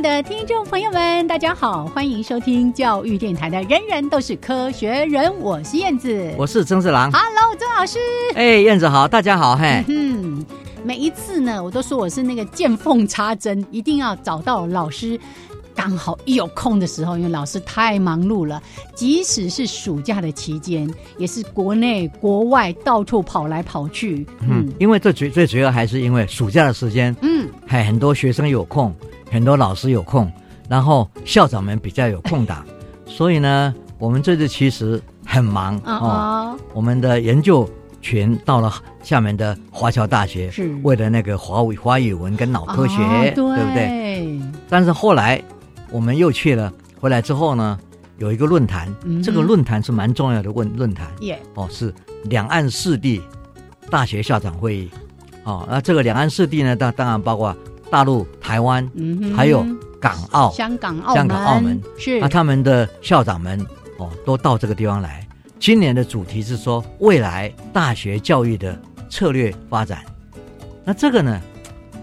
的听众朋友们，大家好，欢迎收听教育电台的《人人都是科学人》，我是燕子，我是曾志郎，Hello，曾老师，哎，燕子好，大家好，嘿，嗯，每一次呢，我都说我是那个见缝插针，一定要找到老师刚好一有空的时候，因为老师太忙碌了，即使是暑假的期间，也是国内国外到处跑来跑去，嗯，因为这最最主要还是因为暑假的时间，嗯，还很多学生有空。很多老师有空，然后校长们比较有空档，所以呢，我们这次其实很忙哦。我们的研究群到了厦门的华侨大学，是为了那个华语华语文跟脑科学，对不对？但是后来我们又去了，回来之后呢，有一个论坛，这个论坛是蛮重要的论论坛，哦，是两岸四地大学校长会议，哦，那这个两岸四地呢，当当然包括。大陆、台湾，还有港澳、香港、香港、澳门，是那他们的校长们哦，都到这个地方来。今年的主题是说未来大学教育的策略发展。那这个呢，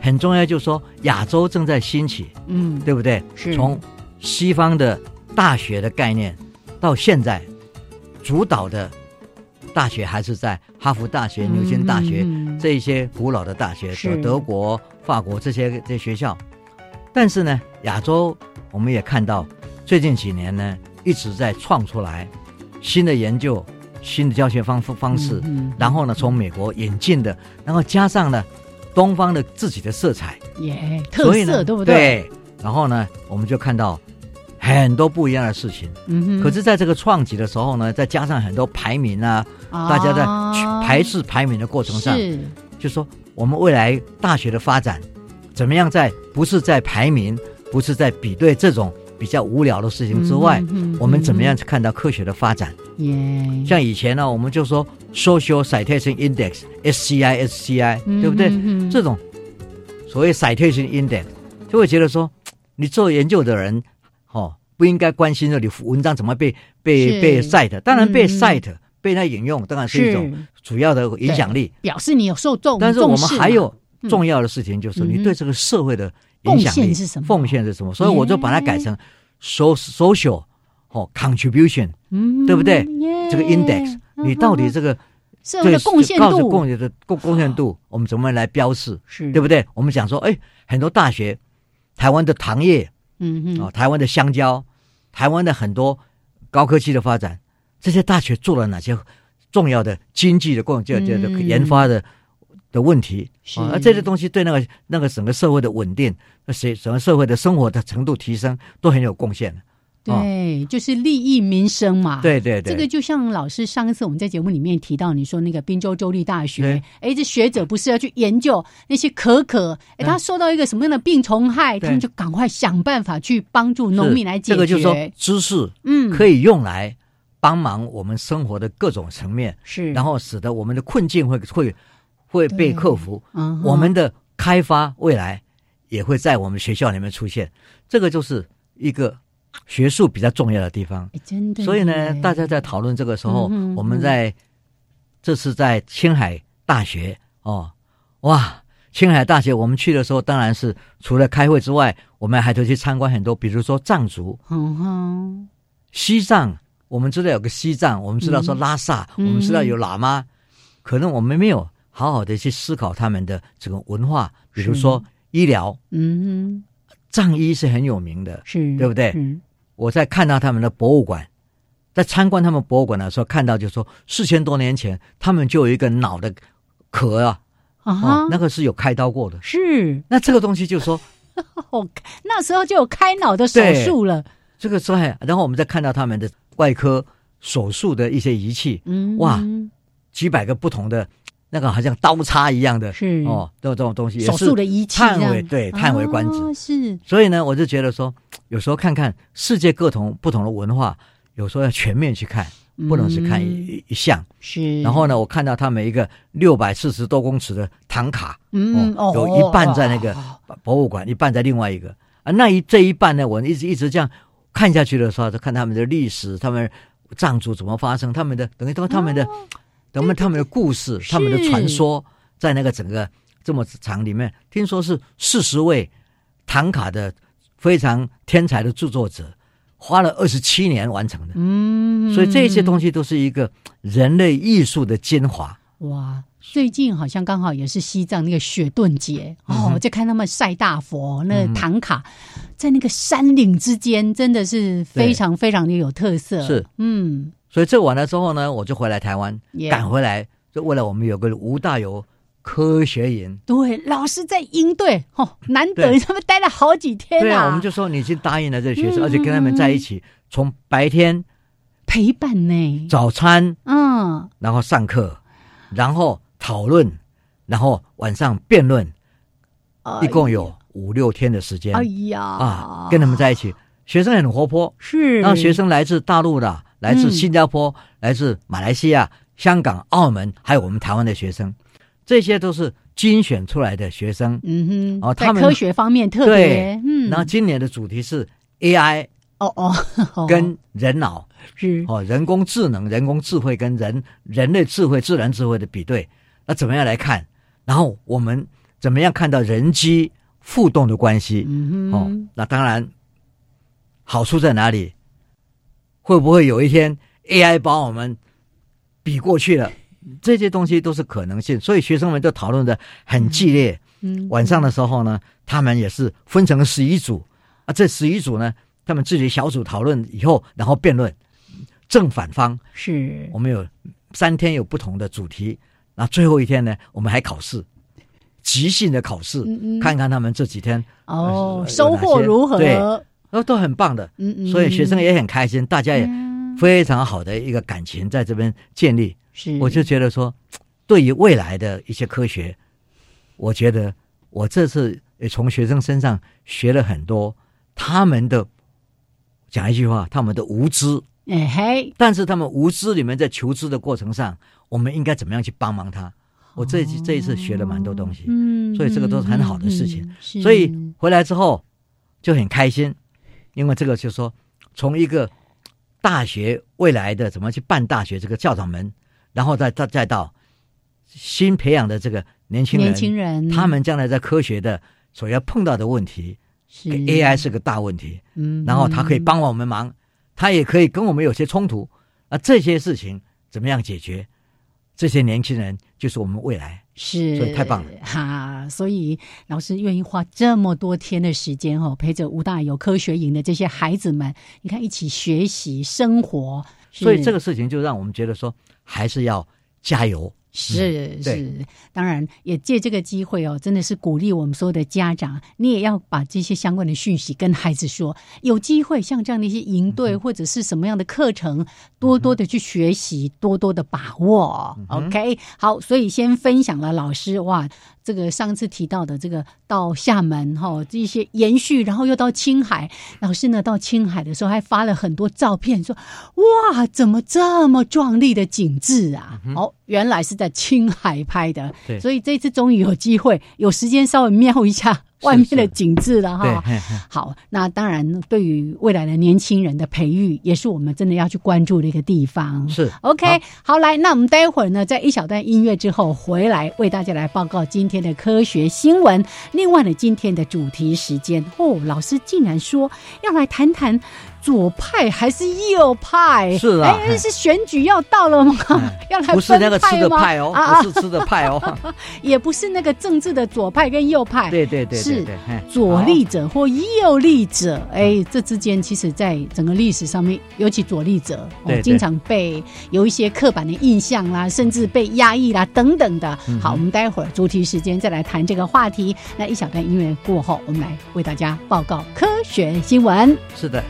很重要，就是说亚洲正在兴起，嗯，对不对？是从西方的大学的概念到现在，主导的大学还是在哈佛大学、牛津大学这一些古老的大学，是德国。法国这些这些学校，但是呢，亚洲我们也看到最近几年呢一直在创出来新的研究、新的教学方方式，然后呢从美国引进的，然后加上呢东方的自己的色彩，耶，特色对不对？对。然后呢，我们就看到很多不一样的事情。嗯哼。可是，在这个创举的时候呢，再加上很多排名啊，大家在排斥排名的过程上，就说。我们未来大学的发展，怎么样在不是在排名，不是在比对这种比较无聊的事情之外，我们怎么样去看到科学的发展？耶像以前呢，我们就说 Social Citation Index（SCI），SCI，对不对？这种所谓 Citation Index，就会觉得说，你做研究的人，哦，不应该关心说你文章怎么被被被 cite，当然被 cite。被他引用当然是一种主要的影响力，表示你有受众。但是我们还有重要的事情，就是你对这个社会的影响力是什么？奉献是什么？所以我就把它改成 social 哦 contribution，对不对？这个 index，你到底这个社会的贡献度，贡献的贡贡献度，我们怎么来标示？是对不对？我们讲说，哎，很多大学，台湾的糖业，嗯嗯，啊，台湾的香蕉，台湾的很多高科技的发展。这些大学做了哪些重要的经济的贡献？这这研发的的问题啊，这些东西对那个那个整个社会的稳定，那谁整个社会的生活的程度提升都很有贡献的。对，就是利益民生嘛。对对对，这个就像老师上一次我们在节目里面提到，你说那个滨州州立大学，哎，这学者不是要去研究那些可可，哎，他受到一个什么样的病虫害，他们就赶快想办法去帮助农民来解决。这个就是说，知识嗯可以用来。帮忙我们生活的各种层面，是，然后使得我们的困境会会会被克服，嗯，我们的开发未来也会在我们学校里面出现，这个就是一个学术比较重要的地方，真的。所以呢，大家在讨论这个时候，我们在这次在青海大学哦，哇。青海大学，我们去的时候，当然是除了开会之外，我们还都去参观很多，比如说藏族，嗯哼，西藏，我们知道有个西藏，我们知道说拉萨，我们知道有喇嘛，可能我们没有好好的去思考他们的这个文化，比如说医疗，嗯哼，藏医是很有名的，是对不对？我在看到他们的博物馆，在参观他们博物馆的时候，看到就说四千多年前他们就有一个脑的壳啊。啊，那个是有开刀过的，是。那这个东西就说，那时候就有开脑的手术了。这个时候，然后我们再看到他们的外科手术的一些仪器，嗯，哇，几百个不同的那个好像刀叉一样的，是哦，都有这种东西，手术的仪器，叹为对，叹为观止。是。所以呢，我就觉得说，有时候看看世界各同不同的文化，有时候要全面去看。不能只看一一项，是。然后呢，我看到他们一个六百四十多公尺的唐卡，嗯，哦有一半在那个博物馆，一半在另外一个啊。那一这一半呢，我一直一直这样看下去的时候，就看他们的历史，他们藏族怎么发生，他们的等于都他们的，等于他们的故事，他们的传说，在那个整个这么长里面，听说是四十位唐卡的非常天才的著作者。花了二十七年完成的，嗯，所以这些东西都是一个人类艺术的精华。哇，最近好像刚好也是西藏那个雪顿节哦，就看他们晒大佛，那唐卡在那个山岭之间，真的是非常非常的有特色。是，嗯，所以这完了之后呢，我就回来台湾，赶回来，就为了我们有个吴大有。科学营。对，老师在应对哦，难得他们待了好几天啊。我们就说你已经答应了这学生，而且跟他们在一起，从白天陪伴呢，早餐，嗯，然后上课，然后讨论，然后晚上辩论，一共有五六天的时间。哎呀，啊，跟他们在一起，学生很活泼，是。然后学生来自大陆的，来自新加坡，来自马来西亚、香港、澳门，还有我们台湾的学生。这些都是精选出来的学生，嗯哼，哦，他们科学方面特别，嗯，然后今年的主题是 AI，哦哦，跟人脑。是。哦，人工智能、人工智慧跟人人类智慧、自然智慧的比对，那怎么样来看？然后我们怎么样看到人机互动的关系？嗯哼，哦，那当然好处在哪里？会不会有一天 AI 把我们比过去了？这些东西都是可能性，所以学生们就讨论的很激烈。嗯，晚上的时候呢，他们也是分成十一组啊，这十一组呢，他们自己小组讨论以后，然后辩论正反方。是我们有三天有不同的主题，那最后一天呢，我们还考试，即兴的考试，看看他们这几天哦收获如何？对，都都很棒的。嗯嗯，所以学生也很开心，大家也非常好的一个感情在这边建立。是我就觉得说，对于未来的一些科学，我觉得我这次也从学生身上学了很多。他们的讲一句话，他们的无知，哎嘿，但是他们无知里面在求知的过程上，我们应该怎么样去帮忙他？我这这一次学了蛮多东西，嗯，所以这个都是很好的事情。所以回来之后就很开心，因为这个就说从一个大学未来的怎么去办大学这个校长们。然后再再再到新培养的这个年轻人，年轻人，他们将来在科学的所要碰到的问题，是 AI 是个大问题，嗯，然后他可以帮我们忙，他也可以跟我们有些冲突，啊，这些事情怎么样解决？这些年轻人就是我们未来，是，所以太棒了哈！所以老师愿意花这么多天的时间哦，陪着吴大有科学营的这些孩子们，你看一起学习生活，所以这个事情就让我们觉得说。还是要加油，是是，当然也借这个机会哦，真的是鼓励我们所有的家长，你也要把这些相关的讯息跟孩子说。有机会像这样的一些营队或者是什么样的课程，多多的去学习，多多的把握。OK，好，所以先分享了老师哇。这个上次提到的这个到厦门哈，这些延续，然后又到青海。老师呢到青海的时候还发了很多照片，说哇，怎么这么壮丽的景致啊？哦，原来是在青海拍的。所以这次终于有机会有时间稍微瞄一下。外面的景致了哈，好，那当然对于未来的年轻人的培育，也是我们真的要去关注的一个地方。是，OK，好，来，那我们待会儿呢，在一小段音乐之后回来为大家来报告今天的科学新闻。另外呢，今天的主题时间哦，老师竟然说要来谈谈。左派还是右派？是啊，哎，是选举要到了吗？要来不是那个吃的派哦，不是吃的派哦，也不是那个政治的左派跟右派。对对对，是左立者或右立者。哎，这之间其实，在整个历史上面，尤其左立者，经常被有一些刻板的印象啦，甚至被压抑啦等等的。好，我们待会儿主题时间再来谈这个话题。那一小段音乐过后，我们来为大家报告科学新闻。是的。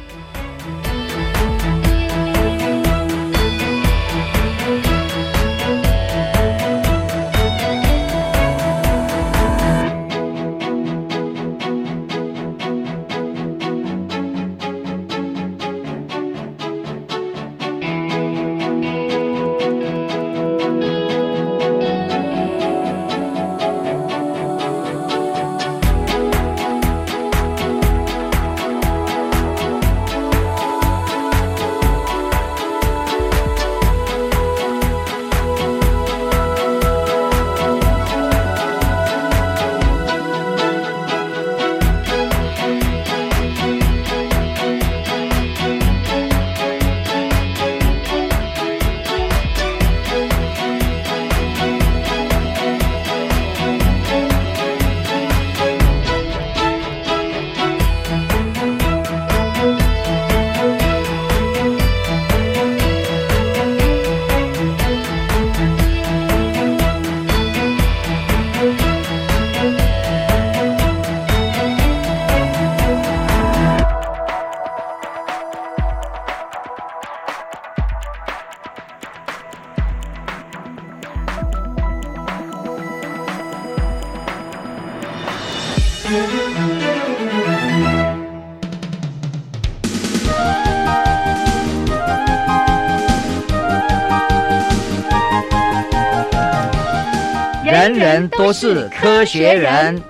都是科学人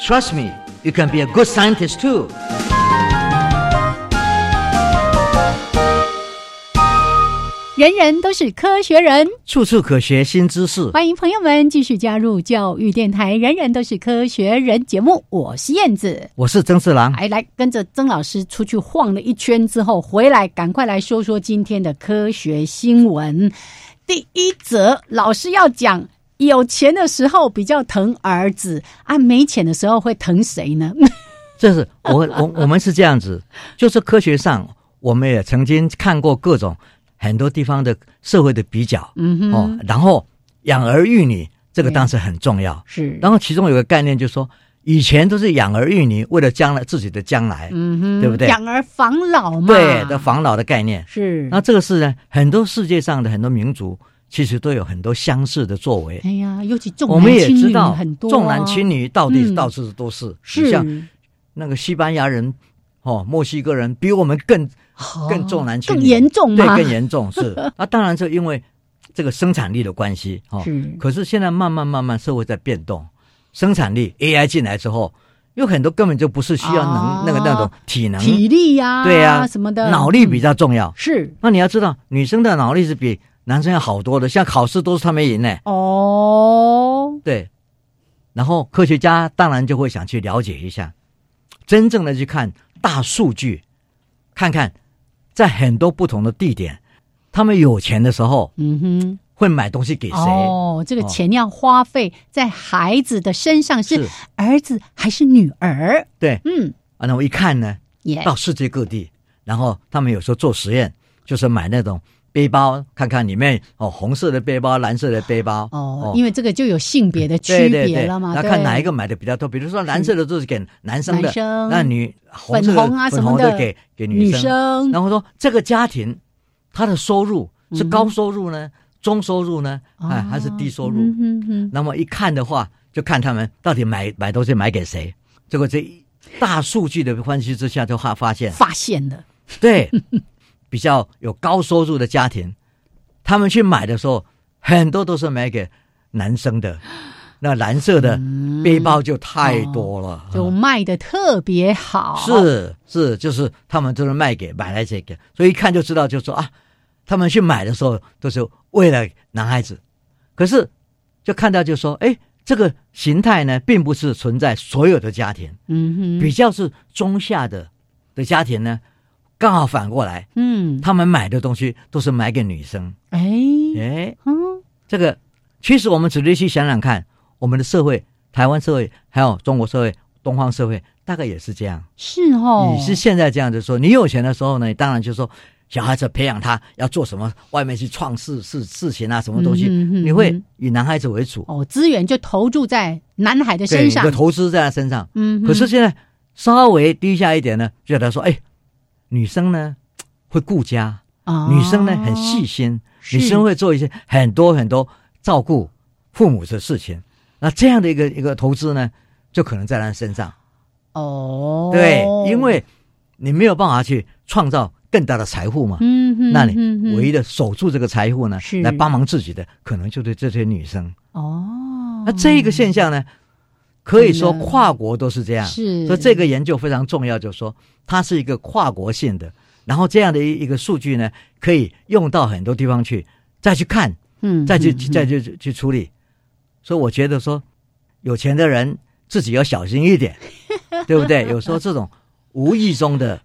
，Trust me, you can be a good scientist too. 人人都是科学人，处处可学新知识。欢迎朋友们继续加入教育电台《人人都是科学人》节目。我是燕子，我是曾四郎。哎来，跟着曾老师出去晃了一圈之后，回来赶快来说说今天的科学新闻。第一则，老师要讲。有钱的时候比较疼儿子啊，没钱的时候会疼谁呢？这是我我我们是这样子，就是科学上我们也曾经看过各种很多地方的社会的比较，嗯哼，哦，然后养儿育女这个当时很重要，是，然后其中有个概念就是说，以前都是养儿育女为了将来自己的将来，嗯哼，对不对？养儿防老嘛，对的防老的概念是，那这个是呢，很多世界上的很多民族。其实都有很多相似的作为。哎呀，尤其重我们也知道很多重男轻女到底到处都是。是像那个西班牙人哦，墨西哥人比我们更更重男轻女，更严重对，更严重是。啊，当然是因为这个生产力的关系哦。可是现在慢慢慢慢社会在变动，生产力 AI 进来之后，有很多根本就不是需要能那个那种体能体力呀，对呀什么的，脑力比较重要。是。那你要知道，女生的脑力是比。男生要好多的，像考试都是他们赢呢。哦，对，然后科学家当然就会想去了解一下，真正的去看大数据，看看在很多不同的地点，他们有钱的时候，嗯哼，会买东西给谁？哦，这个钱要花费在孩子的身上，是儿子还是女儿？对，嗯，啊，那我一看呢，到世界各地，然后他们有时候做实验，就是买那种。背包看看里面哦，红色的背包，蓝色的背包哦，因为这个就有性别的区别了嘛。那看哪一个买的比较多？比如说蓝色的就是给男生的，那女粉红啊什么的给给女生。然后说这个家庭他的收入是高收入呢，中收入呢，哎还是低收入？那么一看的话。就看他们到底买买东西买给谁。结果这大数据的分析之下，就发发现发现了，对，比较有高收入的家庭，他们去买的时候，很多都是买给男生的。那蓝色的背包就太多了，就卖的特别好。是是，就是他们都是卖给买来这个，所以一看就知道，就说啊，他们去买的时候都是为了男孩子。可是就看到就说，哎，这个形态呢，并不是存在所有的家庭。嗯哼，比较是中下的的家庭呢，刚好反过来。嗯，他们买的东西都是买给女生。哎哎，嗯，这个其实我们仔细去想想看。我们的社会，台湾社会，还有中国社会、东方社会，大概也是这样。是哦，你是现在这样子说，你有钱的时候呢，当然就说小孩子培养他要做什么，外面去创事事事情啊，什么东西，你会以男孩子为主。哦，资源就投注在男孩的身上，就投资在他身上。嗯，可是现在稍微低下一点呢，就他说，哎，女生呢 会顾家啊，女生呢很细心，女生会做一些很多很多照顾父母的事情。那这样的一个一个投资呢，就可能在她身上，哦，对，因为你没有办法去创造更大的财富嘛，嗯，那你唯一的守住这个财富呢，是。来帮忙自己的，可能就对这些女生，哦，那这一个现象呢，可以说跨国都是这样，是，所以这个研究非常重要，就是说它是一个跨国性的，然后这样的一一个数据呢，可以用到很多地方去，再去看，嗯，再去再去去处理。所以我觉得说，有钱的人自己要小心一点，对不对？有时候这种无意中的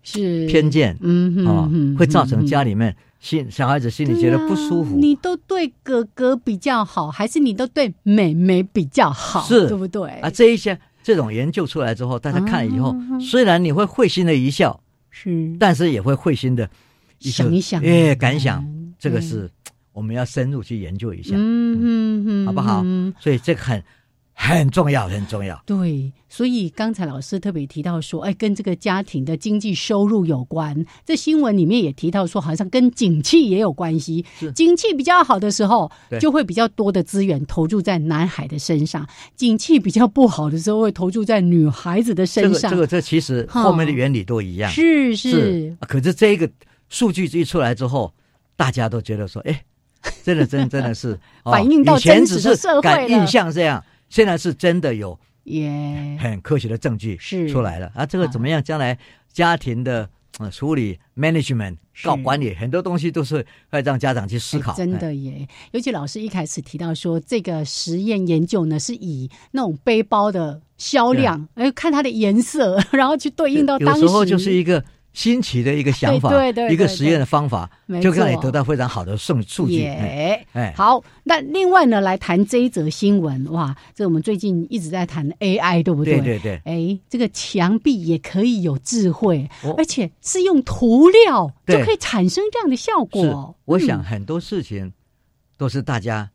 偏见，嗯啊，会造成家里面心小孩子心里觉得不舒服。你都对哥哥比较好，还是你都对妹妹比较好？是，对不对？啊，这一些这种研究出来之后，大家看了以后，虽然你会会心的一笑，是，但是也会会心的想一想，哎，感想，这个是。我们要深入去研究一下，嗯嗯嗯，好不好？所以这个很很重要，很重要。对，所以刚才老师特别提到说，哎，跟这个家庭的经济收入有关。这新闻里面也提到说，好像跟景气也有关系。景气比较好的时候，就会比较多的资源投注在男孩的身上；景气比较不好的时候，会投注在女孩子的身上。这个，这个，这其实后面的原理都一样。是是。可是这一个数据一出来之后，大家都觉得说，哎。真的，真真的是 反映到真实的社会印象这样，现在是真的有耶，很科学的证据是出来了啊！这个怎么样？将来家庭的处理、management、搞管理，很多东西都是会让家长去思考。真的耶！尤其老师一开始提到说，这个实验研究呢，是以那种背包的销量，哎，看它的颜色，然后去对应到当时，有时候就是一个。新奇的一个想法，对对，一个实验的方法，就让你得到非常好的数数据。哎，好，那另外呢，来谈这一则新闻，哇，这我们最近一直在谈 AI，对不对？对对对。哎，这个墙壁也可以有智慧，而且是用涂料就可以产生这样的效果。我想很多事情都是大家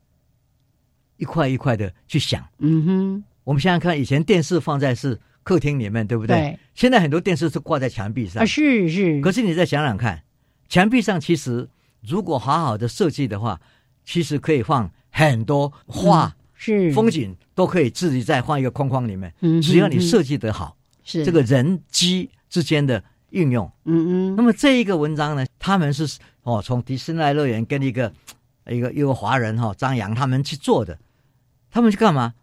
一块一块的去想。嗯哼，我们想想看，以前电视放在是。客厅里面对不对？现在很多电视是挂在墙壁上，是是。可是你再想想看，墙壁上其实如果好好的设计的话，其实可以放很多画，是风景都可以自己再放一个框框里面。嗯，只要你设计得好，是这个人机之间的运用。嗯嗯。那么这一个文章呢，他们是哦，从迪士尼乐园跟一个一个一个华人哈张扬他们去做的，他们去干嘛？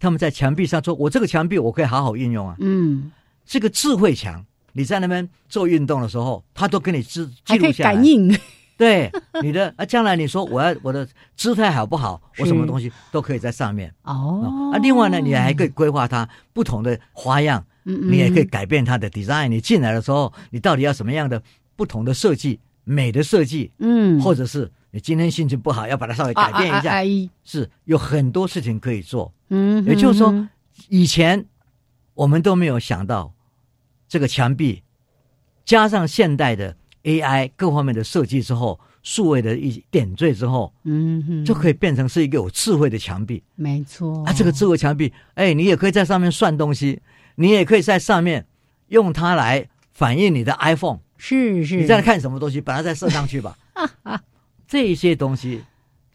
他们在墙壁上说：“我这个墙壁我可以好好运用啊。”嗯，这个智慧墙，你在那边做运动的时候，它都给你记记录下来。感应。对你的啊，将来你说我要我的姿态好不好？我什么东西都可以在上面。哦。啊，另外呢，你还可以规划它不同的花样。嗯嗯。你也可以改变它的 design。你进来的时候，你到底要什么样的不同的设计？美的设计。嗯。或者是你今天心情不好，要把它稍微改变一下。是有很多事情可以做。嗯，也就是说，以前我们都没有想到，这个墙壁加上现代的 AI 各方面的设计之后，数位的一点缀之后，嗯，就可以变成是一个有智慧的墙壁。没错，啊，这个智慧墙壁，哎，你也可以在上面算东西，你也可以在上面用它来反映你的 iPhone。是是，你在看什么东西，把它再射上去吧。这些东西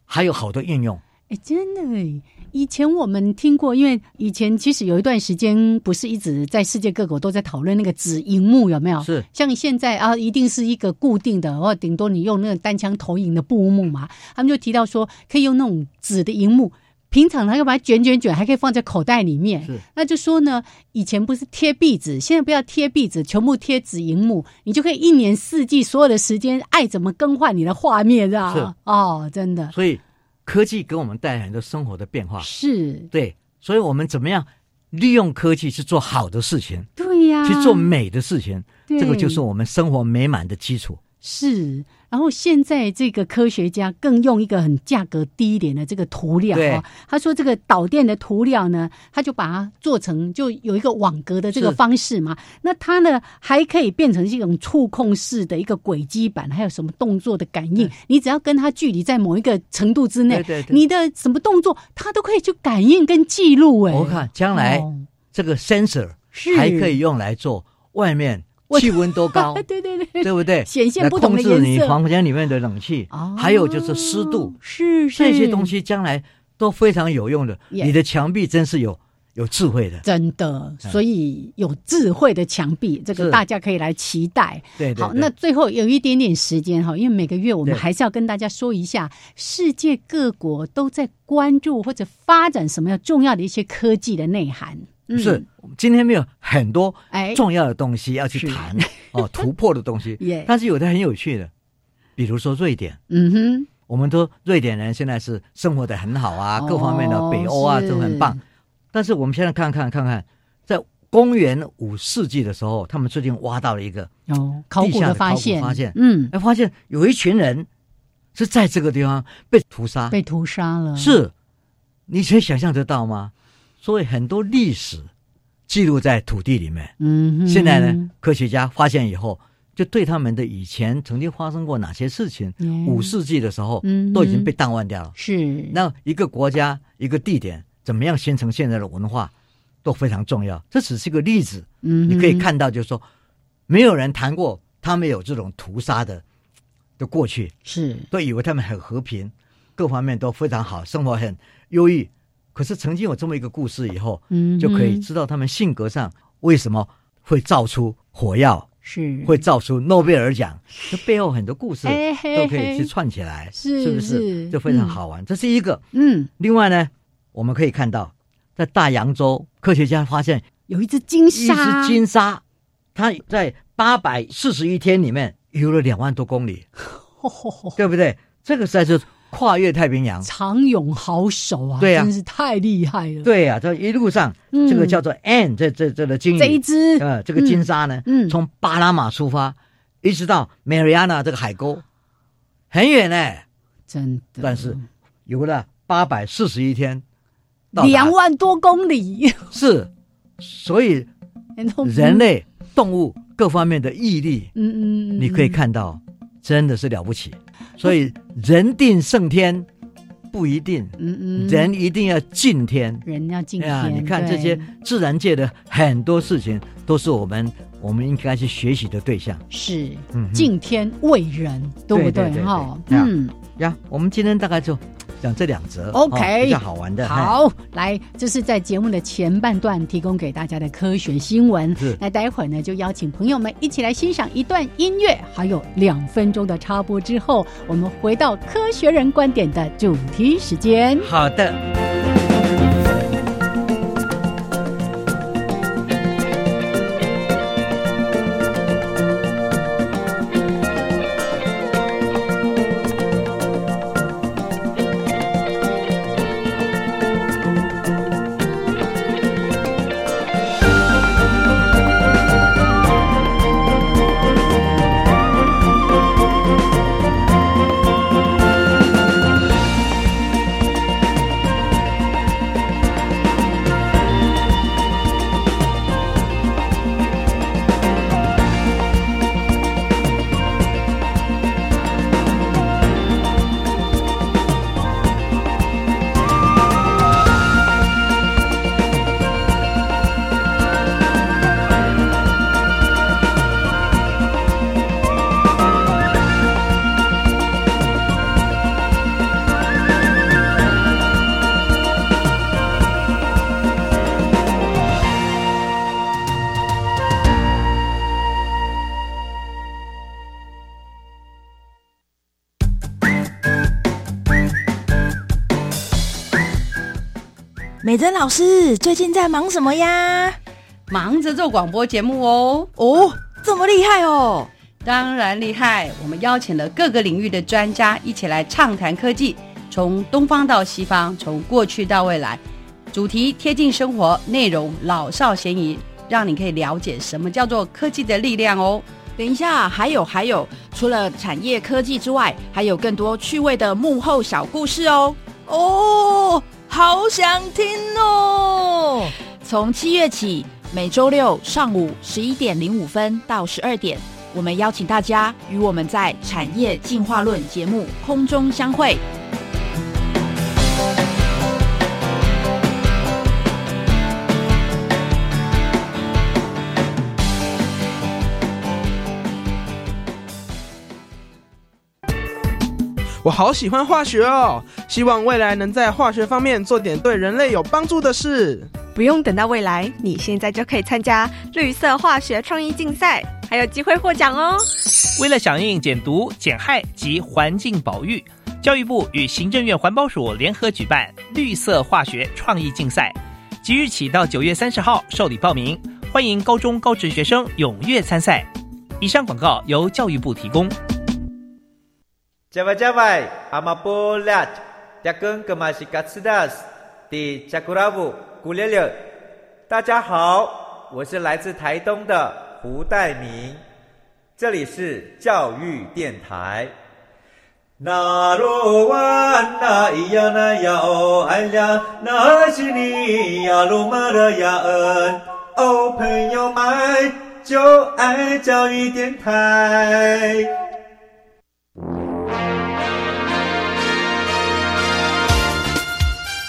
还有好多应用。哎，真的。以前我们听过，因为以前其实有一段时间不是一直在世界各国都在讨论那个纸荧幕有没有？是像现在啊，一定是一个固定的，或顶多你用那个单枪投影的布幕嘛。他们就提到说，可以用那种纸的荧幕，平常他要把它卷卷卷，还可以放在口袋里面。是，那就说呢，以前不是贴壁纸，现在不要贴壁纸，全部贴纸荧幕，你就可以一年四季所有的时间爱怎么更换你的画面，是吧？是哦，真的。所以。科技给我们带来很多生活的变化，是对，所以我们怎么样利用科技去做好的事情？对呀，去做美的事情，这个就是我们生活美满的基础。是。然后现在这个科学家更用一个很价格低一点的这个涂料啊，他说这个导电的涂料呢，他就把它做成就有一个网格的这个方式嘛。那它呢还可以变成这种触控式的一个轨迹板，还有什么动作的感应？你只要跟它距离在某一个程度之内，你的什么动作它都可以去感应跟记录。哎，我看将来这个 sensor 还可以用来做外面。气温多高？对对对，对不对？显现不同的控制你房间里面的冷气，还有就是湿度，是这些东西将来都非常有用的。你的墙壁真是有有智慧的，真的。所以有智慧的墙壁，这个大家可以来期待。对，好，那最后有一点点时间哈，因为每个月我们还是要跟大家说一下，世界各国都在关注或者发展什么样重要的一些科技的内涵。是，今天没有很多重要的东西要去谈哦，突破的东西。但是有的很有趣的，比如说瑞典。嗯哼，我们都瑞典人现在是生活的很好啊，各方面的北欧啊都很棒。但是我们现在看看看看，在公元五世纪的时候，他们最近挖到了一个哦，考古的发现，发现，嗯，哎，发现有一群人是在这个地方被屠杀，被屠杀了。是，你可以想象得到吗？所以很多历史记录在土地里面。嗯，现在呢，科学家发现以后，就对他们的以前曾经发生过哪些事情，五世纪的时候，嗯都已经被淡忘掉了。是，那一个国家、一个地点怎么样形成现在的文化，都非常重要。这只是个例子。嗯，你可以看到，就是说，没有人谈过他们有这种屠杀的的过去，是，都以为他们很和平，各方面都非常好，生活很优异。可是曾经有这么一个故事以后，嗯，就可以知道他们性格上为什么会造出火药，是会造出诺贝尔奖，这背后很多故事都可以去串起来，是不是？就非常好玩。这是一个，嗯。另外呢，我们可以看到，在大洋洲，科学家发现有一只金鲨，一只金鲨，它在八百四十一天里面游了两万多公里，对不对？这个实在是。跨越太平洋，长勇好手啊！对呀，真是太厉害了。对呀，这一路上，这个叫做 N，这这这个金鱼，这一只呃，这个金鲨呢，嗯，从巴拿马出发，一直到 Mariana 这个海沟，很远呢，真的。但是游了八百四十一天，两万多公里，是，所以人类、动物各方面的毅力，嗯嗯，你可以看到，真的是了不起。所以人定胜天不一定，嗯嗯，人一定要敬天，人要敬天。你看这些自然界的很多事情，都是我们我们应该去学习的对象。是，敬天畏人，对不对？哈，嗯呀，我们今天大概就。讲这两则，OK，比较好玩的。好，来，这是在节目的前半段提供给大家的科学新闻。那待会儿呢，就邀请朋友们一起来欣赏一段音乐，还有两分钟的插播之后，我们回到科学人观点的主题时间。好的。美珍老师最近在忙什么呀？忙着做广播节目哦。哦，这么厉害哦！当然厉害。我们邀请了各个领域的专家一起来畅谈科技，从东方到西方，从过去到未来，主题贴近生活，内容老少咸宜，让你可以了解什么叫做科技的力量哦。等一下，还有还有，除了产业科技之外，还有更多趣味的幕后小故事哦。哦，好想听哦！从七月起，每周六上午十一点零五分到十二点，我们邀请大家与我们在《产业进化论》节目空中相会。我好喜欢化学哦，希望未来能在化学方面做点对人类有帮助的事。不用等到未来，你现在就可以参加绿色化学创意竞赛，还有机会获奖哦。为了响应减毒、减害及环境保育，教育部与行政院环保署联合举办绿色化学创意竞赛，即日起到九月三十号受理报名，欢迎高中高职学生踊跃参赛。以上广告由教育部提供。加外加外，阿玛波拉，扎根格玛西卡斯达斯，的加古拉布古列列。大家好，我是来自台东的胡代明，这里是教育电台。那罗哇那咿呀那呀哦哎呀，那是你呀鲁玛的呀恩哦，朋友们就爱教育电台。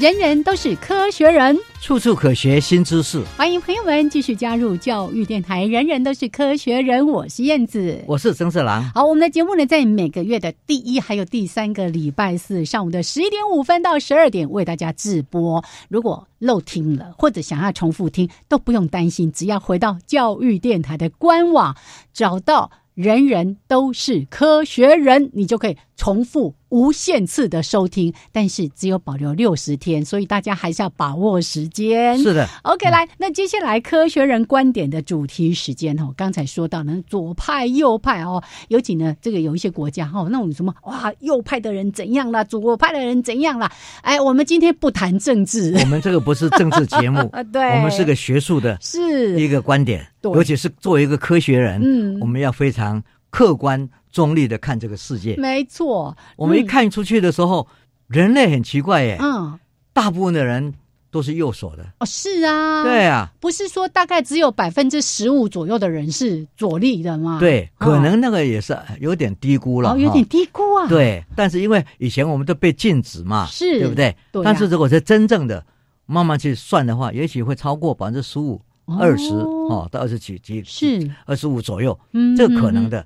人人都是科学人，处处可学新知识。欢迎朋友们继续加入教育电台。人人都是科学人，我是燕子，我是曾四郎。好，我们的节目呢，在每个月的第一还有第三个礼拜四上午的十一点五分到十二点为大家直播。如果漏听了，或者想要重复听，都不用担心，只要回到教育电台的官网，找到“人人都是科学人”，你就可以重复无限次的收听。但是只有保留六十天，所以大家还是要把握时间。是的，OK，来，那接下来科学人观点的主题时间哦，刚才说到呢，左派右派哦，尤其呢，这个有一些国家哈，那种什么哇，右派的人怎样啦，左派的人怎样啦？哎，我们今天不谈政治，我们这个不是政治节目，对，我们是个学术的，是一个观点，对尤其是作为一个科学人，嗯我们要非常客观中立的看这个世界。没错，我们一看出去的时候，人类很奇怪耶，嗯，大部分的人都是右手的，哦，是啊，对，啊，不是说大概只有百分之十五左右的人是左立的吗？对，可能那个也是有点低估了，哦，有点低估啊，，对，但是因为以前我们都被禁止嘛，是对不对？对但是如果是真正的慢慢去算的话，也许会超过百分之十五、二十哦，到二十几几是二十五左右，嗯这个可能的。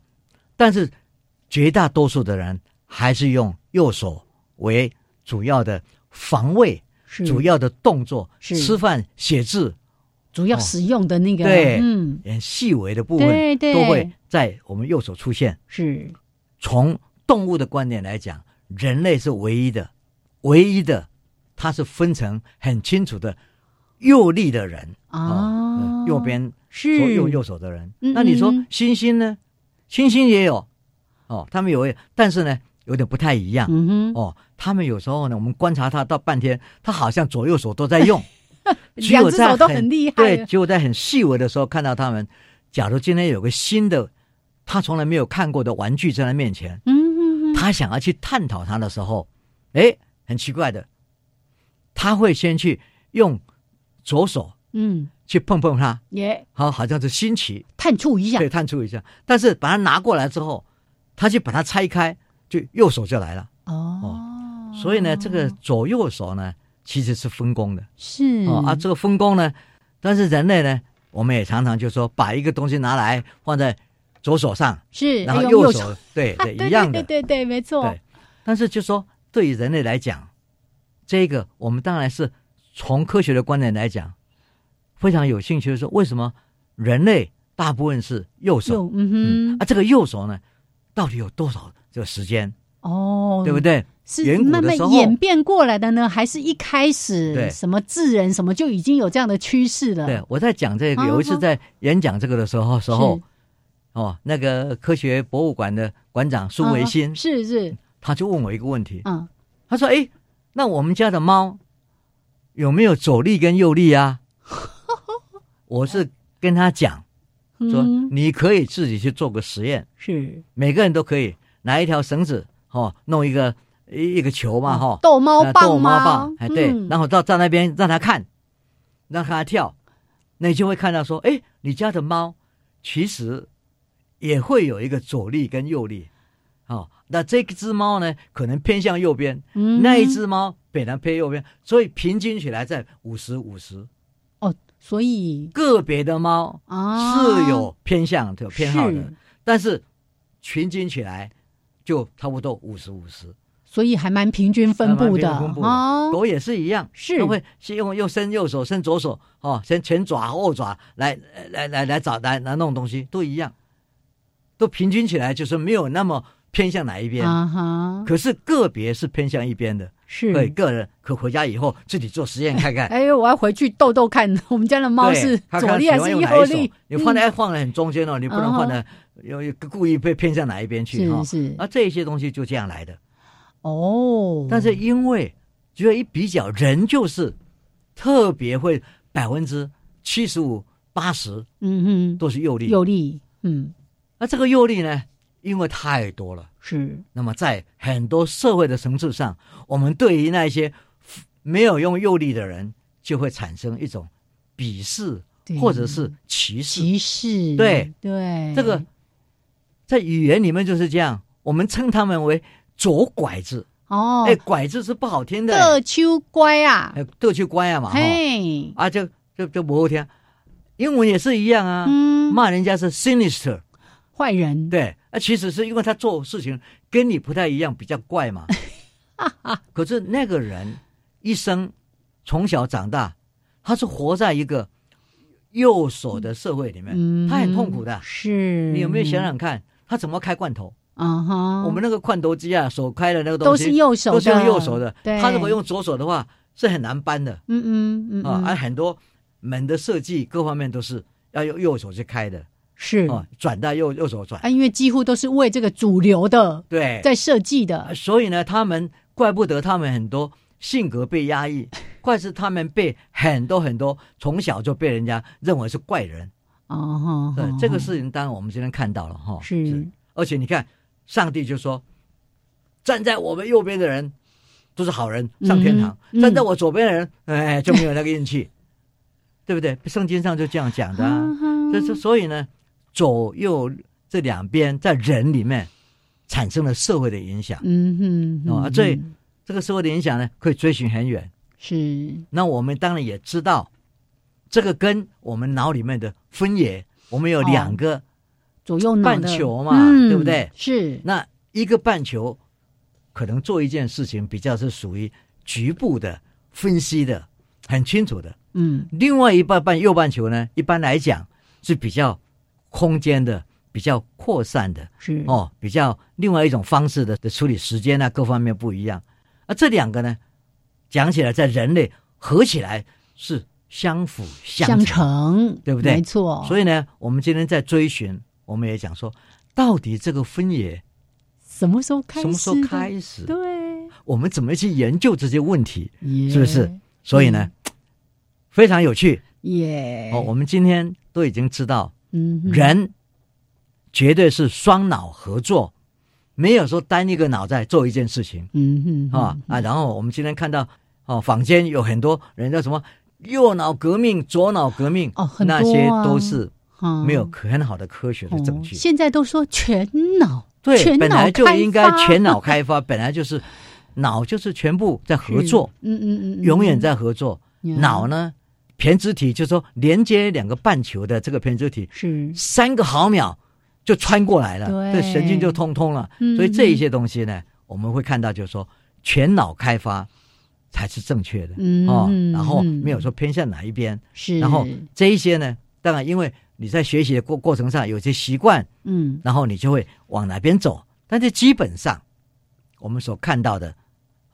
但是绝大多数的人还是用右手为主要的防卫、主要的动作，吃饭、写字，主要使用的那个，对嗯，很细微的部分对对。都会在我们右手出现。是。从动物的观点来讲，人类是唯一的，唯一的，它是分成很清楚的右利的人啊。呃右边是。用右右手的人。嗯那你说嗯。猩猩呢？猩猩也有哦，他们有，但是呢，有点不太一样、嗯哼，哦。他们有时候呢，我们观察他到半天，他好像左右手都在用，只有在两只手都很厉害对，只有在很细微的时候看到他们。假如今天有个新的，他从来没有看过的玩具在他面前，嗯嗯嗯，他想要去探讨它的时候，哎，很奇怪的，他会先去用左手嗯，去碰碰它，耶。好，好像是新奇，探触一下。对，，探触一下。但是把它拿过来之后，他去把它拆开，就右手就来了。哦，所以呢，这个左右手呢，其实是分工的。是。哦啊。这个分工呢，但是人类呢，我们也常常就说，把一个东西拿来放在左手上，是然后右手。手，对啊对，一样的。对。对对对，没错。对，但是就说对于人类来讲，这个我们当然是从科学的观点来讲，非常有兴趣的说，为什么人类大部分是右手，嗯哼，啊，这个右手呢，到底有多少这个时间？哦，对不对？是慢慢演变过来的呢，还是一开始什么智人什么就已经有这样的趋势了？对，我在讲这个，有一次在演讲这个的时候，时候哦，那个科学博物馆的馆长苏维新是是，他就问我一个问题，嗯，他说：“哎，那我们家的猫有没有左力跟右力啊？”我是跟他讲说，你可以自己去做个实验，是。每个人都可以拿一条绳子哦，弄一个。一一个球嘛，哈，逗猫棒逗猫棒，哎，对，然后到站那边让他看，让他跳，那你就会看到说，哎，你家的猫其实也会有一个左力跟右力，哦，那这只猫呢，可能偏向右边，嗯，那一只猫本来偏右边，所以平均起来在五十五十，哦，所以个别的猫啊。是有偏向有偏好的，但是群均起来就差不多五十五十。所以还蛮平均分布的。哦，狗也是一样，是。都会先用右伸右手，伸左手哦，先前爪后爪来来来来找来来弄东西，都一样，都平均起来就是没有那么偏向哪一边。啊哈。可是个别是偏向一边的，是对个人可回家以后自己做实验看看。哎呦，我要回去逗逗看，我们家的猫是左力还是右力？你放在放在很中间哦，你不能放在有故意被偏向哪一边去哈。是是，啊，这些东西就这样来的。哦，但是因为觉得一比较，人就是特别会百分之七十五、八十，嗯哼，都是右力，右力，嗯，那这个右力呢，因为太多了，是。那么在很多社会的层次上，我们对于那些没有用右力的人，就会产生一种鄙视或者是歧视，歧视，对。对，这个在语言里面就是这样，我们称他们为。左拐子。哦，哎，拐子是不好听的。德秋乖啊，哎，德秋乖啊嘛，嘿，啊，就就就不好听。英文也是一样啊，骂人家是 sinister，坏人。对，啊，其实是因为他做事情跟你不太一样，比较怪嘛。可是那个人一生从小长大，他是活在一个右手的社会里面，他很痛苦的。是你有没有想想看，他怎么开罐头？啊哈！我们那个罐头机啊，手开的那个东西都是右手，都是用右手的。他如果用左手的话，是很难搬的。嗯嗯嗯啊，而很多门的设计各方面都是要用右手去开的。是啊，转到右右手转。啊，因为几乎都是为这个主流的对在设计的，所以呢，他们怪不得他们很多性格被压抑，怪是他们被很多很多从小就被人家认为是怪人。哦，对，这个事情当然我们今天看到了哈。是，而且你看。上帝就说：“站在我们右边的人都是好人，上天堂；站在我左边的人，哎，就没有那个运气，对不对？圣经上就这样讲的。就是所以呢，左右这两边在人里面产生了社会的影响。嗯哼，啊，这这个社会的影响呢，可以追寻很远。是。那我们当然也知道，这个跟我们脑里面的分野，我们有两个。”左右半球嘛，对不对？是那一个半球，可能做一件事情比较是属于局部的分析的，很清楚的。嗯，另外一半半右半球呢，一般来讲是比较空间的，比较扩散的，是哦，比较另外一种方式的的处理时间啊，各方面不一样。啊，这两个呢，讲起来在人类合起来是相辅相成，对不对？没错。所以呢，我们今天在追寻。我们也讲说，到底这个分野什么时候开始？什么时候开始？对，我们怎么去研究这些问题？是不是？所以呢，非常有趣。耶！哦，我们今天都已经知道，嗯，人绝对是双脑合作，没有说单一个脑在做一件事情。嗯哼，啊啊！然后我们今天看到，哦，坊间有很多人叫什么右脑革命、左脑革命，哦，那些都是。没有很好的科学的证据。现在都说全脑，对，本来就应该全脑开发，本来就是脑就是全部在合作，嗯嗯嗯，永远在合作。脑呢，胼胝体就是说连接两个半球的这个胼胝体，是三个毫秒就穿过来了，这神经就通通了。所以这一些东西呢，我们会看到就是说全脑开发才是正确的哦，然后没有说偏向哪一边。是，然后这一些呢，当然因为。你在学习的过过程上有些习惯，嗯，然后你就会往哪边走。但是基本上，我们所看到的，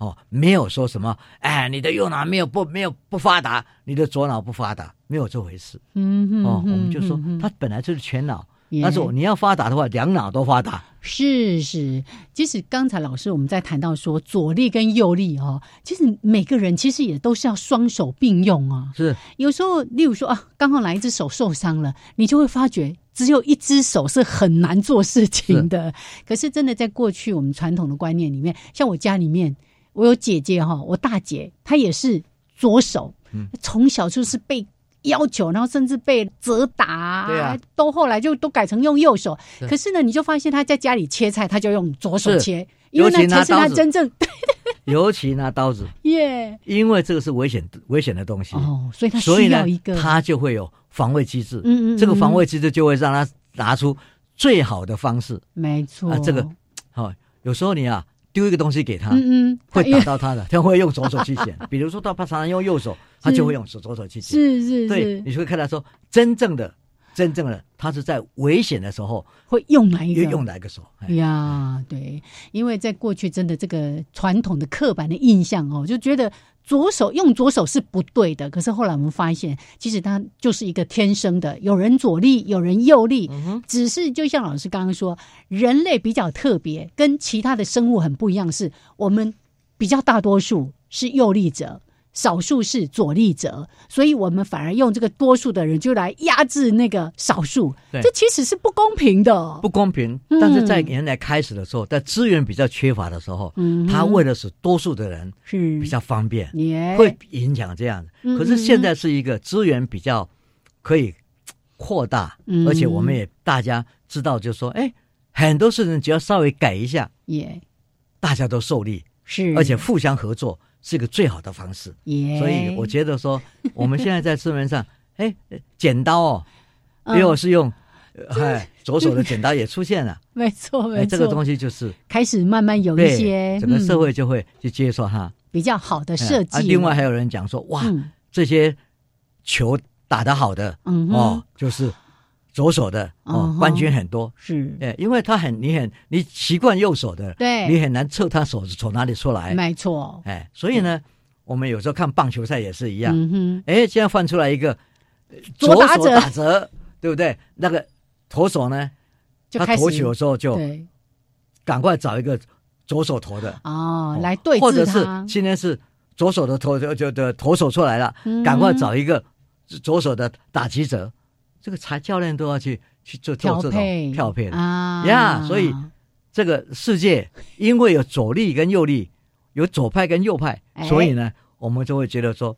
哦，没有说什么，哎，你的右脑没有不没有不发达，你的左脑不发达，没有这回事。嗯哦，我们就说他本来就是全脑。但是你要发达的话，两脑都发达。是是，其实刚才老师我们在谈到说左力跟右力哦，其实每个人其实也都是要双手并用啊。是，有时候例如说啊，刚好哪一只手受伤了，你就会发觉只有一只手是很难做事情的。可是真的在过去我们传统的观念里面，像我家里面，我有姐姐哈，我大姐她也是左手，从小就是被。要求，然后甚至被责打，对啊，都后来就都改成用右手。可是呢，你就发现她在家里切菜，她就用左手切，因为那才是她真正。尤其拿刀子，耶，因为这个是危险危险的东西哦，所以他需要一个，他就会有防卫机制。嗯嗯，这个防卫机制就会让他拿出最好的方式。没错，啊，这个好，有时候你啊。丢一个东西给他，嗯嗯，会打到他的，他会用左手去捡。比如说，他常常用右手，他就会用左左手去捡。是是，对，你就会看到说，真正的、真正的，他是在危险的时候会用哪一个？用哪一个手？呀，对，因为在过去真的这个传统的刻板的印象哦，就觉得。左手用左手是不对的，可是后来我们发现，其实它就是一个天生的，有人左力，有人右力，只是就像老师刚刚说，人类比较特别，跟其他的生物很不一样，是我们比较大多数是右力者。少数是左力者，所以我们反而用这个多数的人就来压制那个少数，这其实是不公平的。不公平，但是在原来开始的时候，在资源比较缺乏的时候，他为了使多数的人是。比较方便，会影响这样可是现在是一个资源比较可以扩大，而且我们也大家知道，就是说，哎，很多事情只要稍微改一下，也大家都受利，是。而且互相合作。是一个最好的方式，所以我觉得说，我们现在在市面上，哎，剪刀哦，因为我是用，哎，左手的剪刀也出现了，没错，没错，这个东西就是开始慢慢有一些，整个社会就会去接受它比较好的设计。另外还有人讲说，哇，这些球打得好的哦，就是。左手的哦，冠军很多。是，哎，因为他很你很你习惯右手的，对，你很难测他手从哪里出来，没错，哎，所以呢，我们有时候看棒球赛也是一样，嗯哼，哎，现在换出来一个左手打折，对不对？那个投手呢，他投球的时候就赶快找一个左手投的。哦，来对或者是今天是左手的投就就的投手出来了，赶快找一个左手的打击者。这个查教练都要去去做做这种跳配啊呀，所以这个世界因为有左力跟右力，有左派跟右派，所以呢，我们就会觉得说，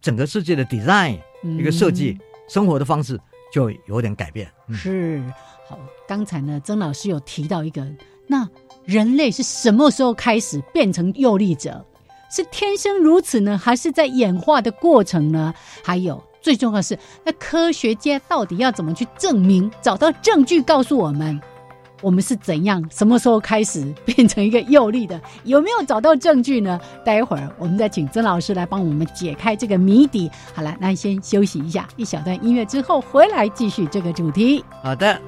整个世界的 design 一个设计生活的方式就有点改变。是好，刚才呢，曾老师有提到一个，那人类是什么时候开始变成右力者？是天生如此呢，还是在演化的过程呢？还有？最重要的是，那科学家到底要怎么去证明？找到证据告诉我们，我们是怎样、什么时候开始变成一个右力的？有没有找到证据呢？待会儿我们再请曾老师来帮我们解开这个谜底。好了，那先休息一下，一小段音乐之后回来继续这个主题。好的。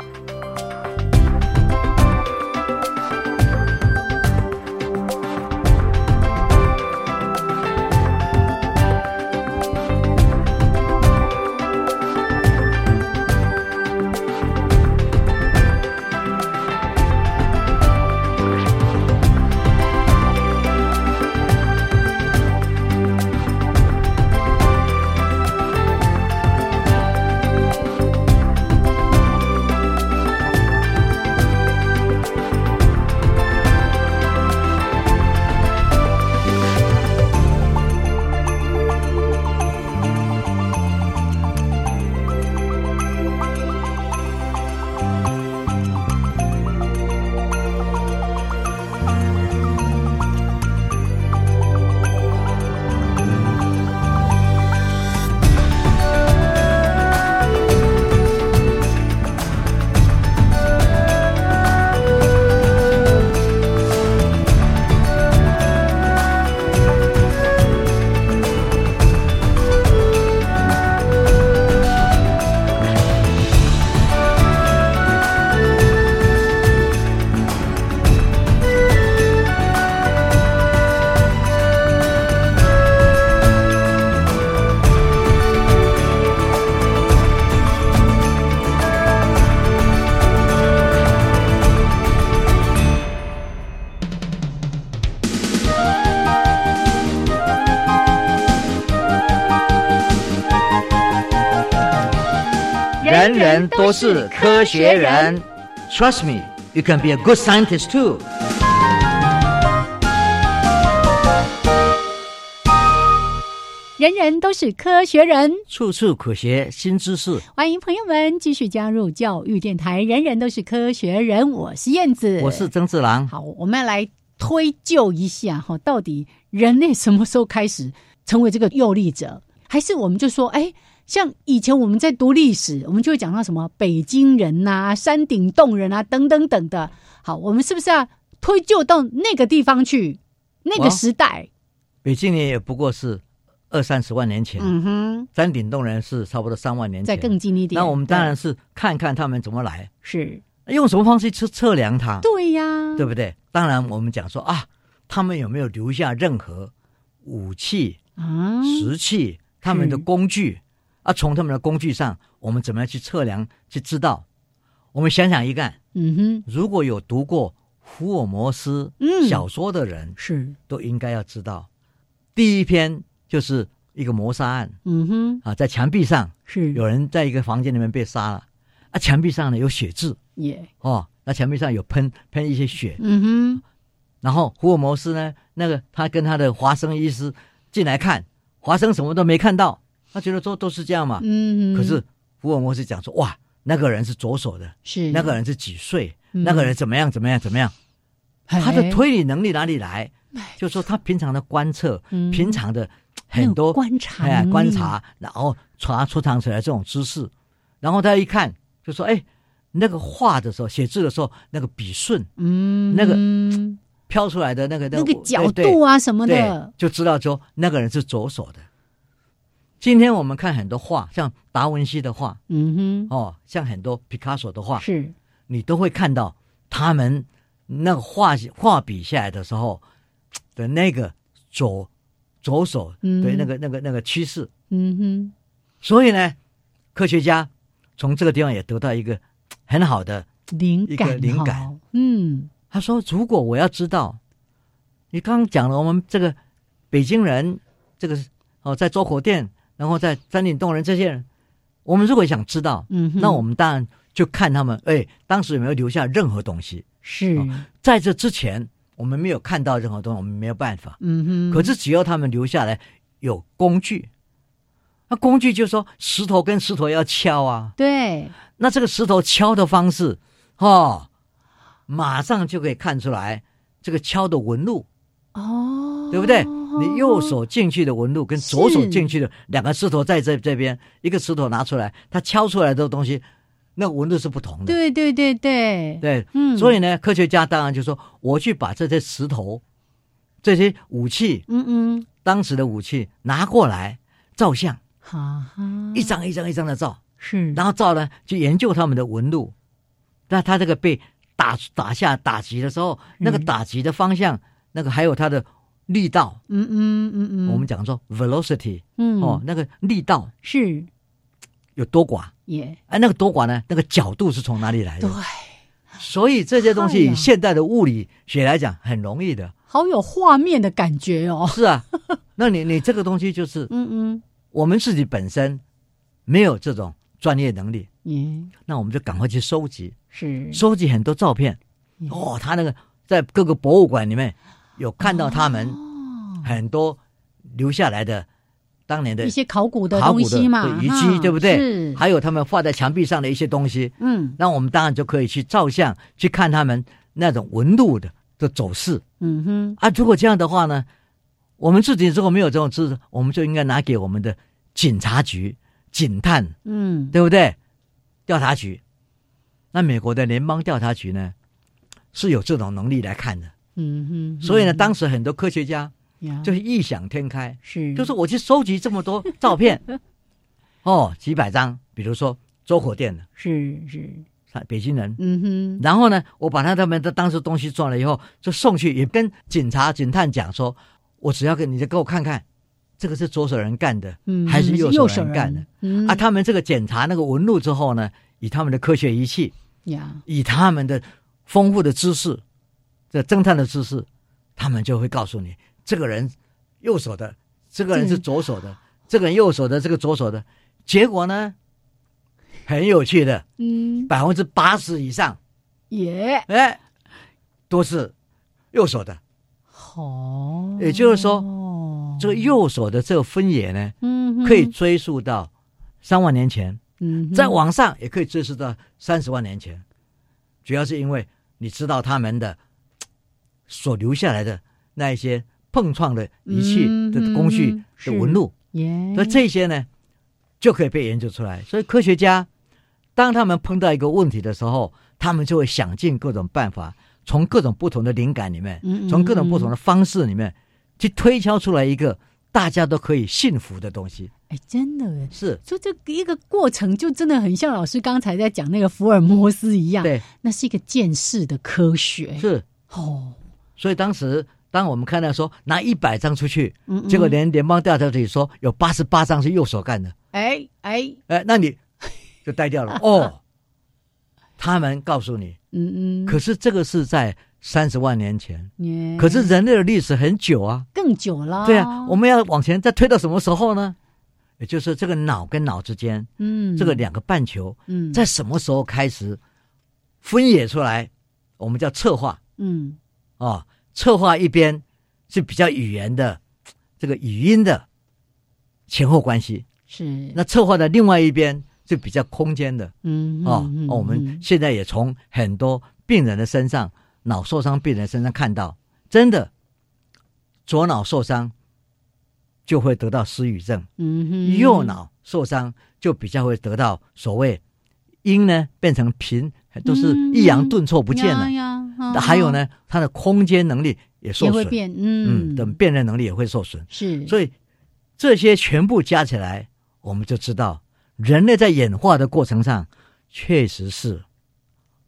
都是科学人。Trust me, you can be a good scientist too. 人人都是科学人，处处可学新知识。欢迎朋友们继续加入教育电台。人人都是科学人，我是燕子，我是曾志郎。好，我们来推究一下哈，到底人类什么时候开始成为这个右立者？还是我们就说，哎，像以前我们在读历史，我们就会讲到什么北京人呐、山顶洞人啊等等等的。好，我们是不是要推究到那个地方去？那个时代，北京人也不过是。二三十万年前，嗯哼，山顶洞人是差不多三万年前，再更近一点。那我们当然是看看他们怎么来，是用什么方式去测量它？对呀，对不对？当然，我们讲说啊，他们有没有留下任何武器啊、石器、他们的工具啊？从他们的工具上，我们怎么样去测量、去知道？我们想想一干，嗯哼，如果有读过福尔摩斯小说的人，是都应该要知道第一篇。就是一个谋杀案，嗯哼，啊，在墙壁上是有人在一个房间里面被杀了，啊，墙壁上呢有血渍，耶，哦，那墙壁上有喷喷一些血，嗯哼，然后福尔摩斯呢，那个他跟他的华生医师进来看，华生什么都没看到，他觉得都都是这样嘛，嗯，可是福尔摩斯讲说，哇，那个人是左手的，是。那个人是几岁，那个人怎么样怎么样怎么样，他的推理能力哪里来？就说他平常的观测，平常的。很多观察，哎观察，然后查出藏起来这种知识，然后他一看就说：“哎，那个画的时候，写字的时候，那个笔顺，嗯，那个飘出来的那个那个角度啊什么的，就知道说那个人是左手的。今天我们看很多画，像达文西的画，嗯哼，哦，像很多皮卡索的画，是。你都会看到他们那个画画笔下来的时候的那个左。”左手对那个那个那个趋势，嗯哼，所以呢，科学家从这个地方也得到一个很好的灵感灵感。嗯，他说：“如果我要知道，你刚刚讲了我们这个北京人，这个哦，在周口店，然后在山顶洞人这些人，我们如果想知道，嗯，那我们当然就看他们，哎，当时有没有留下任何东西？是在这之前。”我们没有看到任何东西，我们没有办法。嗯哼。可是只要他们留下来有工具，那工具就是说石头跟石头要敲啊。对。那这个石头敲的方式，哦，马上就可以看出来这个敲的纹路。哦。对不对？你右手进去的纹路跟左手进去的两个石头在这这边，一个石头拿出来，它敲出来的东西。那纹路是不同的，对对对对。对，嗯，所以呢，科学家当然就说，我去把这些石头、这些武器，嗯嗯，当时的武器拿过来照相，哈哈，一张一张一张的照，是，然后照呢，就研究他们的纹路。那他这个被打打下打击的时候，那个打击的方向，那个还有他的力道，嗯嗯嗯嗯，我们讲说 velocity，嗯，哦，那个力道。是。有多寡。也。哎，那个多寡呢？那个角度是从哪里来的？对，所以这些东西以现代的物理学来讲，很容易的。好有画面的感觉哦。是啊，那你你这个东西就是，嗯嗯，我们自己本身没有这种专业能力，嗯，那我们就赶快去收集，是。收集很多照片。哦，他那个在各个博物馆里面有看到他们很多留下来的。当年的一些考古的东西嘛，遗迹对不对？还有他们画在墙壁上的一些东西，嗯，那我们当然就可以去照相，去看他们那种纹路的的走势，嗯哼。啊，如果这样的话呢，我们自己如果没有这种知识，我们就应该拿给我们的警察局、警探，嗯，对不对？调查局，那美国的联邦调查局呢，是有这种能力来看的，嗯哼。所以呢，当时很多科学家。就是异想天开，是，就是我去收集这么多照片，哦，几百张，比如说周口店的，是是，北京人，嗯哼，然后呢，我把他他们的当时东西做了以后，就送去，也跟警察警探讲说，我只要给你，就给我看看，这个是左手人干的，嗯，还是右手人干的？嗯，啊，他们这个检查那个纹路之后呢，以他们的科学仪器，呀，以他们的丰富的知识，这侦探的知识，他们就会告诉你。这个人右手的，这个人是左手的，这个人右手的，这个左手的，结果呢，很有趣的，嗯，百分之八十以上，耶，哎，都是右手的。哦，也就是说，这个右手的这个分野呢，嗯，可以追溯到三万年前，嗯，在网上也可以追溯到三十万年前，主要是因为你知道他们的所留下来的那一些碰撞的仪器的工序的纹路，所以这些呢就可以被研究出来。所以科学家当他们碰到一个问题的时候，他们就会想尽各种办法。从各种不同的灵感里面，从各种不同的方式里面，去推敲出来一个大家都可以信服的东西。哎，真的哎，是，就这一个过程，就真的很像老师刚才在讲那个福尔摩斯一样。对，那是一个见识的科学。是哦，所以当时当我们看到说拿一百张出去，结果连联邦调查局说有八十八张是右手干的。哎哎哎，那你 就呆掉了 哦。他们告诉你。嗯嗯，可是这个是在三十万年前，可是人类的历史很久啊，更久了。对啊，我们要往前再推到什么时候呢？也就是这个脑跟脑之间，嗯，这个两个半球，嗯，在什么时候开始分野出来？我们叫策划，嗯，哦，策划一边是比较语言的，这个语音的前后关系是，那策划的另外一边。是比较空间的，嗯，哦，我们现在也从很多病人的身上，脑受伤病人身上看到，真的，左脑受伤就会得到失语症，嗯哼，右脑受伤就比较会得到所谓音呢变成频，都是抑扬顿挫不见了，还有呢，它的空间能力也受损，嗯，等辨认能力也会受损，是，所以这些全部加起来，我们就知道。人类在演化的过程上，确实是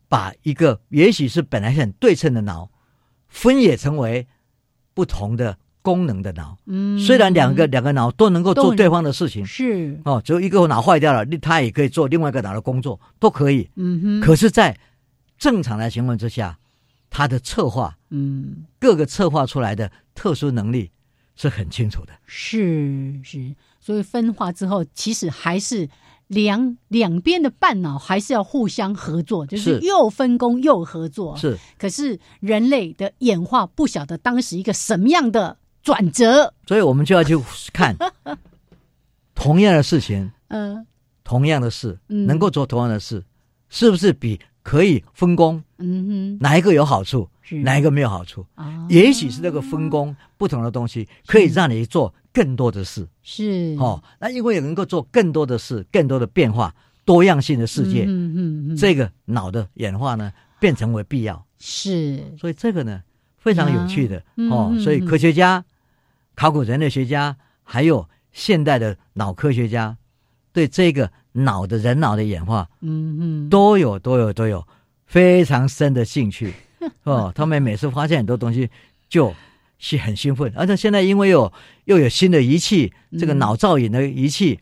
把一个也许是本来很对称的脑，分野成为不同的功能的脑。嗯，虽然两个两个脑都能够做对方的事情，是哦，只有一个脑坏掉了，他也可以做另外一个脑的工作，都可以。嗯哼。可是，在正常的情况之下，他的策划，嗯，各个策划出来的特殊能力是很清楚的。是是。所以分化之后，其实还是两两边的半脑还是要互相合作，就是又分工又合作。是，可是人类的演化不晓得当时一个什么样的转折，所以我们就要去看 同样的事情，嗯，同样的事，能够做同样的事，是不是比可以分工？嗯哼，哪一个有好处？哪一个没有好处？啊，也许是那个分工不同的东西，可以让你做更多的事。是哦，那因为也能够做更多的事，更多的变化，多样性的世界。嗯嗯嗯，这个脑的演化呢，变成为必要。是，所以这个呢，非常有趣的哦。所以科学家、考古人类学家，还有现代的脑科学家，对这个脑的人脑的演化，嗯嗯，都有都有都有非常深的兴趣。哦，他们每次发现很多东西，就是很兴奋。而且现在因为有又有新的仪器，这个脑造影的仪器，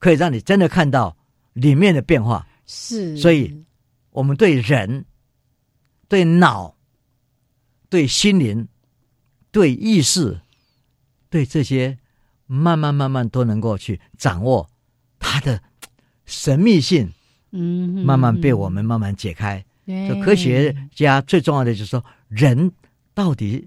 可以让你真的看到里面的变化。是，所以我们对人、对脑、对心灵、对意识、对这些，慢慢慢慢都能够去掌握它的神秘性。嗯，慢慢被我们慢慢解开。就科学家最重要的就是说，人到底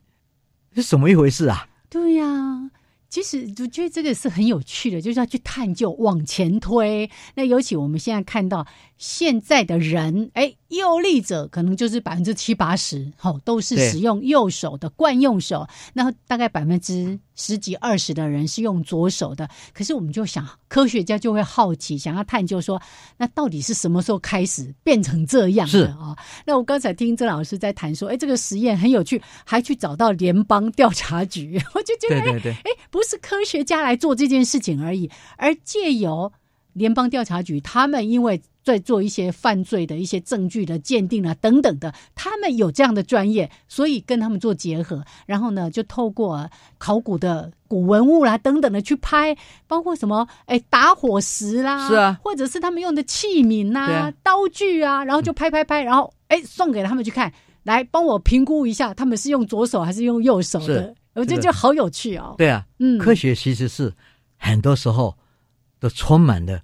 是什么一回事啊？对呀，其实我觉得这个是很有趣的，就是要去探究、往前推。那尤其我们现在看到现在的人，哎。右利者可能就是百分之七八十，吼，都是使用右手的惯用手。那大概百分之十几二十的人是用左手的。可是我们就想，科学家就会好奇，想要探究说，那到底是什么时候开始变成这样的啊？那我刚才听曾老师在谈说，哎，这个实验很有趣，还去找到联邦调查局，我就觉得，哎，不是科学家来做这件事情而已，而借由联邦调查局，他们因为。在做一些犯罪的一些证据的鉴定啊，等等的，他们有这样的专业，所以跟他们做结合，然后呢，就透过考古的古文物啦，等等的去拍，包括什么，哎，打火石啦，是啊，或者是他们用的器皿呐、刀具啊，然后就拍拍拍，然后哎，送给他们去看，来帮我评估一下，他们是用左手还是用右手的，我觉得就好有趣哦。对啊，嗯，科学其实是很多时候都充满了。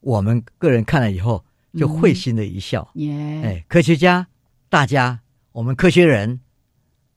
我们个人看了以后就会心的一笑。哎，科学家，大家，我们科学人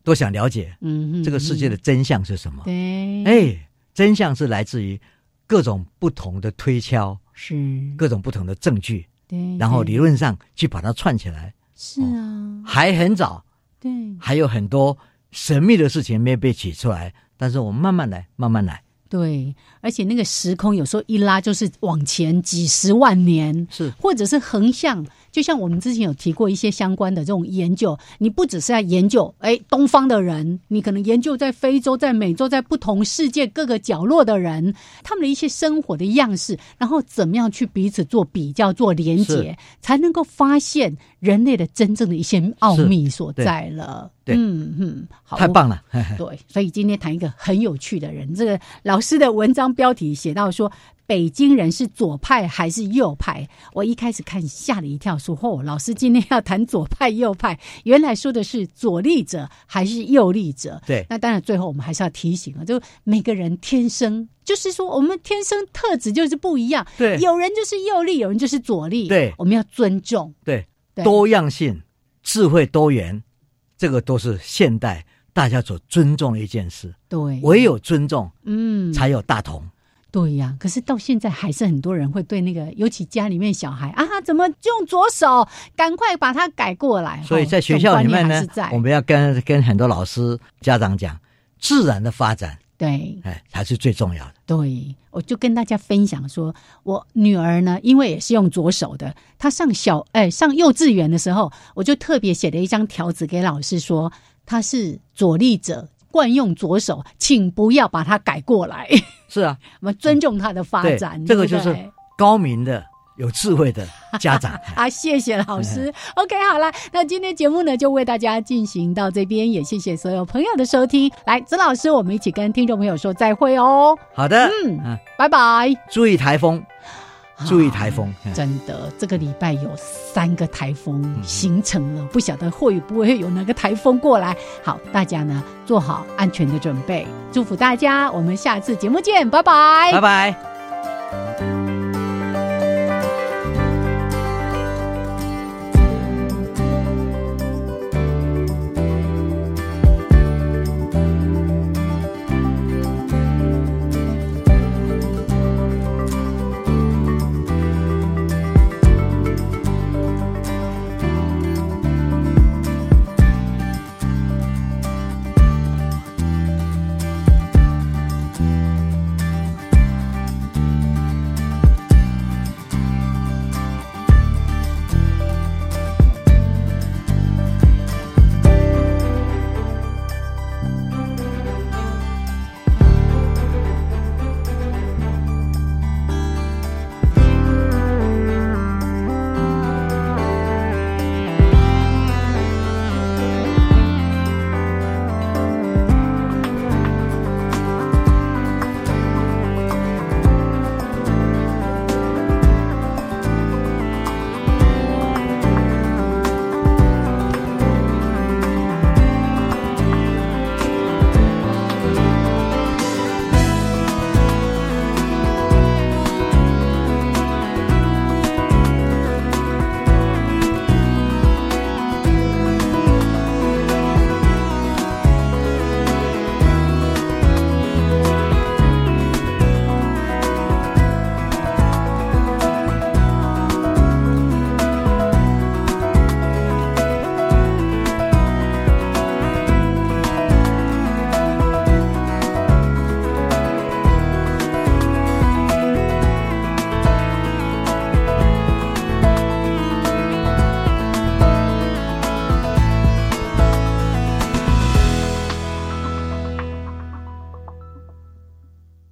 都想了解，嗯，这个世界的真相是什么？对，哎，真相是来自于各种不同的推敲，是各种不同的证据，对，然后理论上去把它串起来。是啊，还很早，对，还有很多神秘的事情没有被取出来，但是我们慢慢来，慢慢来。对，而且那个时空有时候一拉就是往前几十万年，是或者是横向。就像我们之前有提过一些相关的这种研究，你不只是在研究哎东方的人，你可能研究在非洲、在美洲、在不同世界各个角落的人，他们的一些生活的样式，然后怎么样去彼此做比较、做连结，才能够发现人类的真正的一些奥秘所在了。对，嗯嗯，好，太棒了。对，所以今天谈一个很有趣的人，这个老师的文章标题写到说。北京人是左派还是右派？我一开始看吓了一跳，说：“哦，老师今天要谈左派右派，原来说的是左立者还是右立者？”对，那当然最后我们还是要提醒啊，就每个人天生就是说，我们天生特质就是不一样。对，有人就是右立，有人就是左立。对，我们要尊重。对，多样性、智慧多元，这个都是现代大家所尊重的一件事。对，唯有尊重，嗯，才有大同。对呀，可是到现在还是很多人会对那个，尤其家里面小孩啊，怎么用左手？赶快把它改过来。所以在学校里面呢，我们要跟跟很多老师、家长讲，自然的发展，对，哎，才是最重要的。对，我就跟大家分享说，我女儿呢，因为也是用左手的，她上小哎上幼稚园的时候，我就特别写了一张条子给老师说，她是左立者。惯用左手，请不要把它改过来。是啊，我们尊重他的发展。这个就是高明的、有智慧的家长 啊！谢谢老师。OK，好了，那今天节目呢就为大家进行到这边，也谢谢所有朋友的收听。来，曾老师，我们一起跟听众朋友说再会哦。好的，嗯，拜拜，注意台风。注意台风，真的，这个礼拜有三个台风形成了，不晓得会不会有哪个台风过来。好，大家呢做好安全的准备，祝福大家，我们下次节目见，拜拜，拜拜。